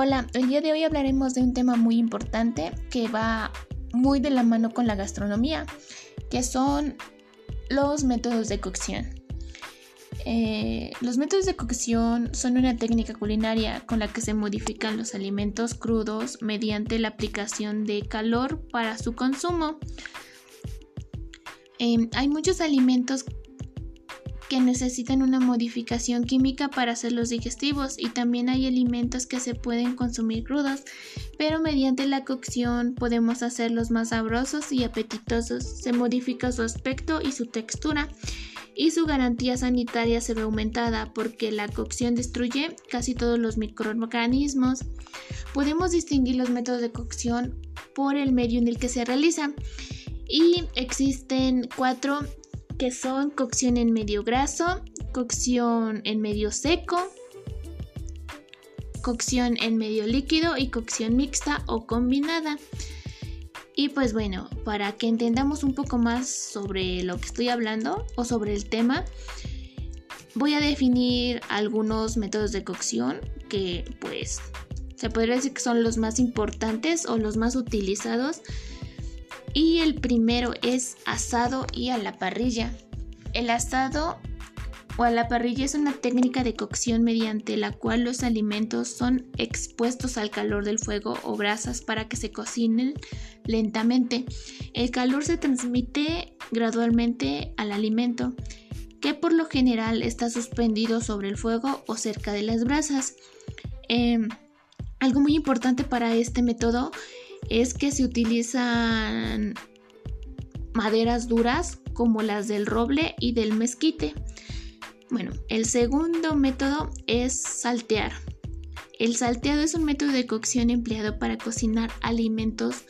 Hola, el día de hoy hablaremos de un tema muy importante que va muy de la mano con la gastronomía, que son los métodos de cocción. Eh, los métodos de cocción son una técnica culinaria con la que se modifican los alimentos crudos mediante la aplicación de calor para su consumo. Em, hay muchos alimentos que necesitan una modificación química para hacerlos digestivos y también hay alimentos que se pueden consumir crudos, pero mediante la cocción podemos hacerlos más sabrosos y apetitosos. Se modifica su aspecto y su textura y su garantía sanitaria se ve aumentada porque la cocción destruye casi todos los microorganismos. Podemos distinguir los métodos de cocción por el medio en el que se realizan y existen cuatro que son cocción en medio graso, cocción en medio seco, cocción en medio líquido y cocción mixta o combinada. Y pues bueno, para que entendamos un poco más sobre lo que estoy hablando o sobre el tema, voy a definir algunos métodos de cocción que pues se podría decir que son los más importantes o los más utilizados y el primero es asado y a la parrilla. El asado o a la parrilla es una técnica de cocción mediante la cual los alimentos son expuestos al calor del fuego o brasas para que se cocinen lentamente. El calor se transmite gradualmente al alimento, que por lo general está suspendido sobre el fuego o cerca de las brasas. Em, algo muy importante para este método es que se utilizan maderas duras como las del roble y del mezquite. Bueno, el segundo método es saltear. El salteado es un método de cocción empleado para cocinar alimentos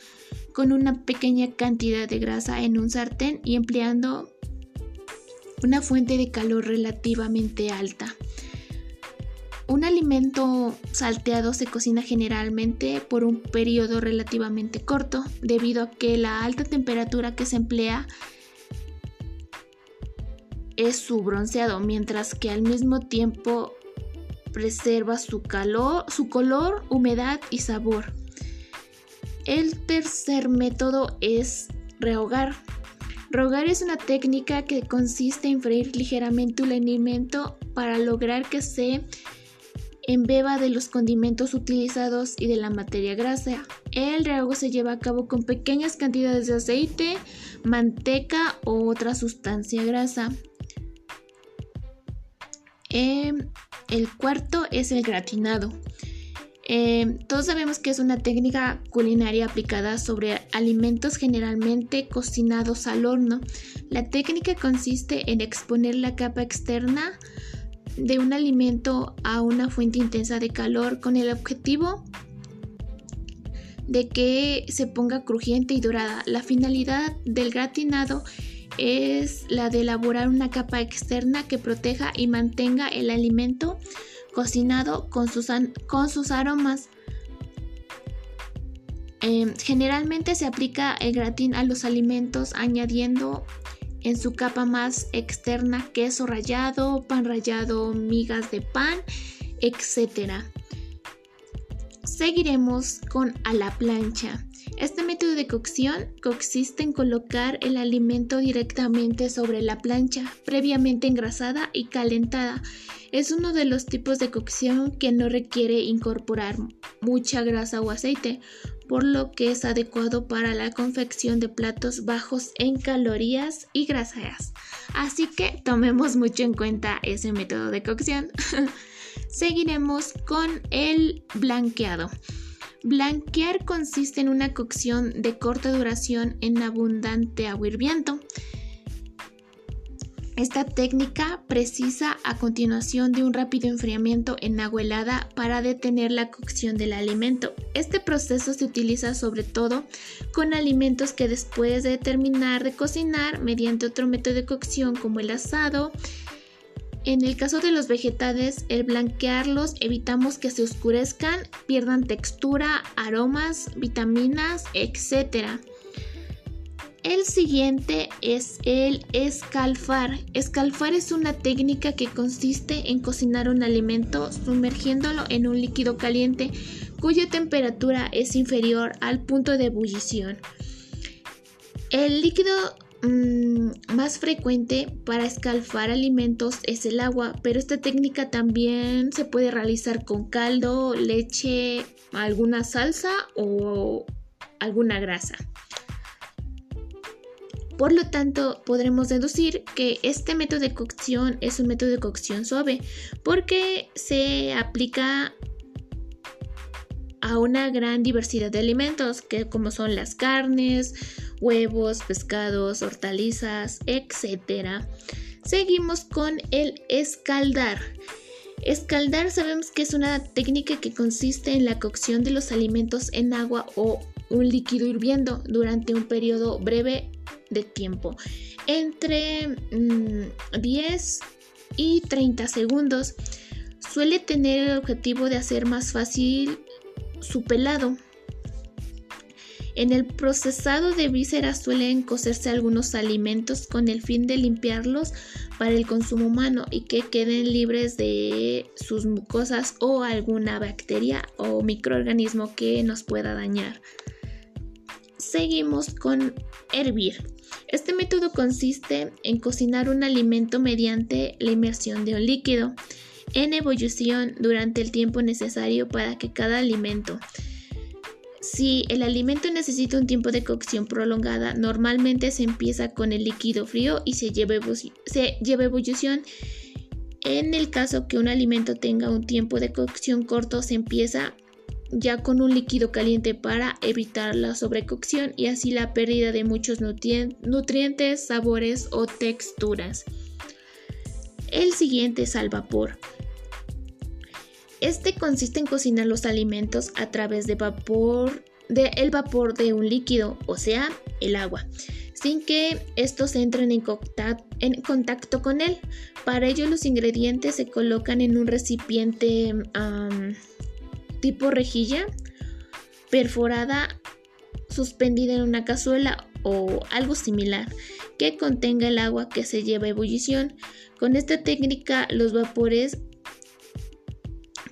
con una pequeña cantidad de grasa en un sartén y empleando una fuente de calor relativamente alta. Un alimento salteado se cocina generalmente por un periodo relativamente corto, debido a que la alta temperatura que se emplea es su bronceado, mientras que al mismo tiempo preserva su calor, su color, humedad y sabor. El tercer método es rehogar. Rehogar es una técnica que consiste en freír ligeramente un alimento para lograr que se en beba de los condimentos utilizados y de la materia grasa. El rehogo se lleva a cabo con pequeñas cantidades de aceite, manteca o otra sustancia grasa. Em, el cuarto es el gratinado. Em, todos sabemos que es una técnica culinaria aplicada sobre alimentos generalmente cocinados al horno. La técnica consiste en exponer la capa externa de un alimento a una fuente intensa de calor con el objetivo de que se ponga crujiente y dorada. La finalidad del gratinado es la de elaborar una capa externa que proteja y mantenga el alimento cocinado con sus, con sus aromas. Em, generalmente se aplica el gratin a los alimentos añadiendo en su capa más externa queso rallado, pan rallado, migas de pan, etc. Seguiremos con a la plancha. Este método de cocción consiste en colocar el alimento directamente sobre la plancha, previamente engrasada y calentada. Es uno de los tipos de cocción que no requiere incorporar mucha grasa o aceite, por lo que es adecuado para la confección de platos bajos en calorías y grasas. Así que tomemos mucho en cuenta ese método de cocción. Seguiremos con el blanqueado. Blanquear consiste en una cocción de corta duración en abundante agua hirviendo. Esta técnica precisa a continuación de un rápido enfriamiento en agua helada para detener la cocción del alimento. Este proceso se utiliza sobre todo con alimentos que después de terminar de cocinar mediante otro método de cocción como el asado, en el caso de los vegetales, el blanquearlos evitamos que se oscurezcan, pierdan textura, aromas, vitaminas, etc. El siguiente es el escalfar. Escalfar es una técnica que consiste en cocinar un alimento sumergiéndolo en un líquido caliente cuya temperatura es inferior al punto de ebullición. El líquido mm, más frecuente para escalfar alimentos es el agua, pero esta técnica también se puede realizar con caldo, leche, alguna salsa o alguna grasa. Por lo tanto, podremos deducir que este método de cocción es un método de cocción suave porque se aplica a una gran diversidad de alimentos, que como son las carnes, huevos, pescados, hortalizas, etc. Seguimos con el escaldar. Escaldar sabemos que es una técnica que consiste en la cocción de los alimentos en agua o un líquido hirviendo durante un periodo breve de tiempo, entre 10 mm, y 30 segundos. Suele tener el objetivo de hacer más fácil su pelado. En el procesado de vísceras suelen cocerse algunos alimentos con el fin de limpiarlos para el consumo humano y que queden libres de sus mucosas o alguna bacteria o microorganismo que nos pueda dañar. Seguimos con hervir. Este método consiste en cocinar un alimento mediante la inmersión de un líquido en ebullición durante el tiempo necesario para que cada alimento si el alimento necesita un tiempo de cocción prolongada, normalmente se empieza con el líquido frío y se lleva, se lleva ebullición. En el caso que un alimento tenga un tiempo de cocción corto, se empieza ya con un líquido caliente para evitar la sobrecocción y así la pérdida de muchos nutrientes, sabores o texturas. El siguiente es al vapor. Este consiste en cocinar los alimentos a través de vapor, de el vapor de un líquido, o sea, el agua, sin que estos entren en, en contacto con él. Para ello los ingredientes se colocan en un recipiente tipo rejilla perforada suspendida en una cazuela o algo similar que contenga el agua que se lleva a ebullición. Con esta técnica los vapores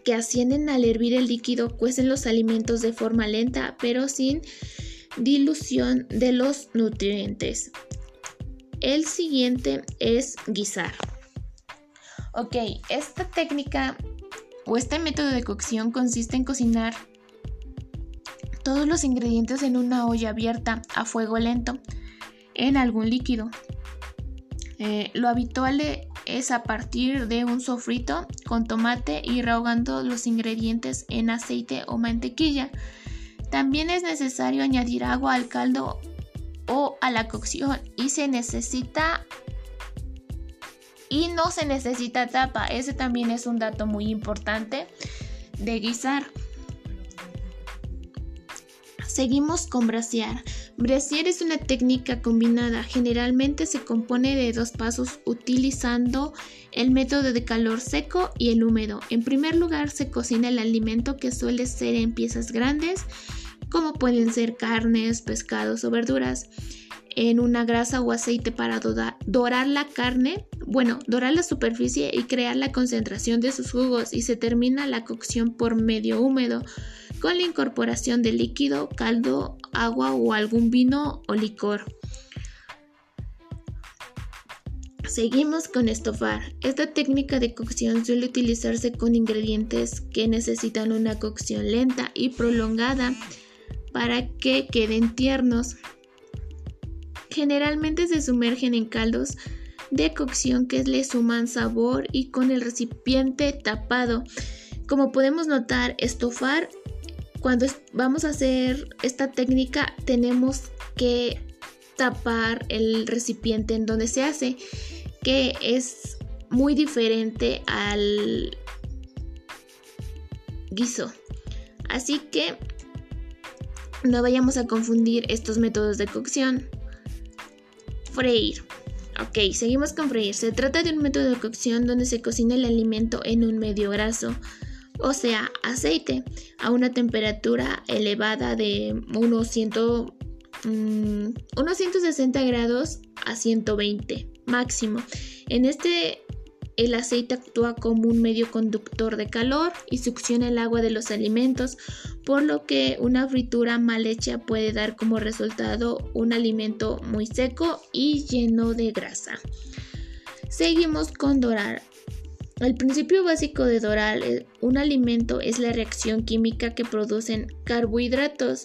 que ascienden al hervir el líquido cuecen los alimentos de forma lenta pero sin dilución de los nutrientes. El siguiente es guisar. Ok, esta técnica o este método de cocción consiste en cocinar todos los ingredientes en una olla abierta a fuego lento en algún líquido. Eh, lo habitual es a partir de un sofrito con tomate y rehogando los ingredientes en aceite o mantequilla. También es necesario añadir agua al caldo o a la cocción y se necesita y no se necesita tapa. Ese también es un dato muy importante de guisar. Seguimos con brasear. Brasear es una técnica combinada. Generalmente se compone de dos pasos utilizando el método de calor seco y el húmedo. En primer lugar se cocina el alimento que suele ser en piezas grandes, como pueden ser carnes, pescados o verduras en una grasa o aceite para dorar la carne, bueno, dorar la superficie y crear la concentración de sus jugos y se termina la cocción por medio húmedo con la incorporación de líquido, caldo, agua o algún vino o licor. Seguimos con estofar. Esta técnica de cocción suele utilizarse con ingredientes que necesitan una cocción lenta y prolongada para que queden tiernos. Generalmente se sumergen en caldos de cocción que le suman sabor y con el recipiente tapado. Como podemos notar, estofar cuando vamos a hacer esta técnica tenemos que tapar el recipiente en donde se hace, que es muy diferente al guiso. Así que no vayamos a confundir estos métodos de cocción. Freír. Ok, seguimos con freír. Se trata de un método de cocción donde se cocina el alimento en un medio graso o sea, aceite, a una temperatura elevada de unos, 160 mm, grados a 120 máximo. En este el aceite actúa como un medio conductor de calor y succiona el agua de los alimentos, por lo que una fritura mal hecha puede dar como resultado un alimento muy seco y lleno de grasa. Seguimos con dorar. El principio básico de dorar un alimento es la reacción química que producen carbohidratos.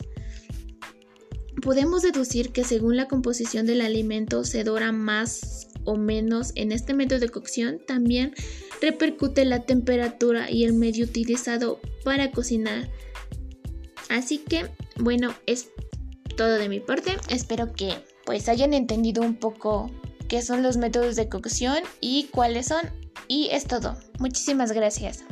Podemos deducir que según la composición del alimento se dora más o menos en este método de cocción, también repercute la temperatura y el medio utilizado para cocinar. Así que, bueno, es todo de mi parte. Espero que pues hayan entendido un poco qué son los métodos de cocción y cuáles son. Y es todo. Muchísimas gracias.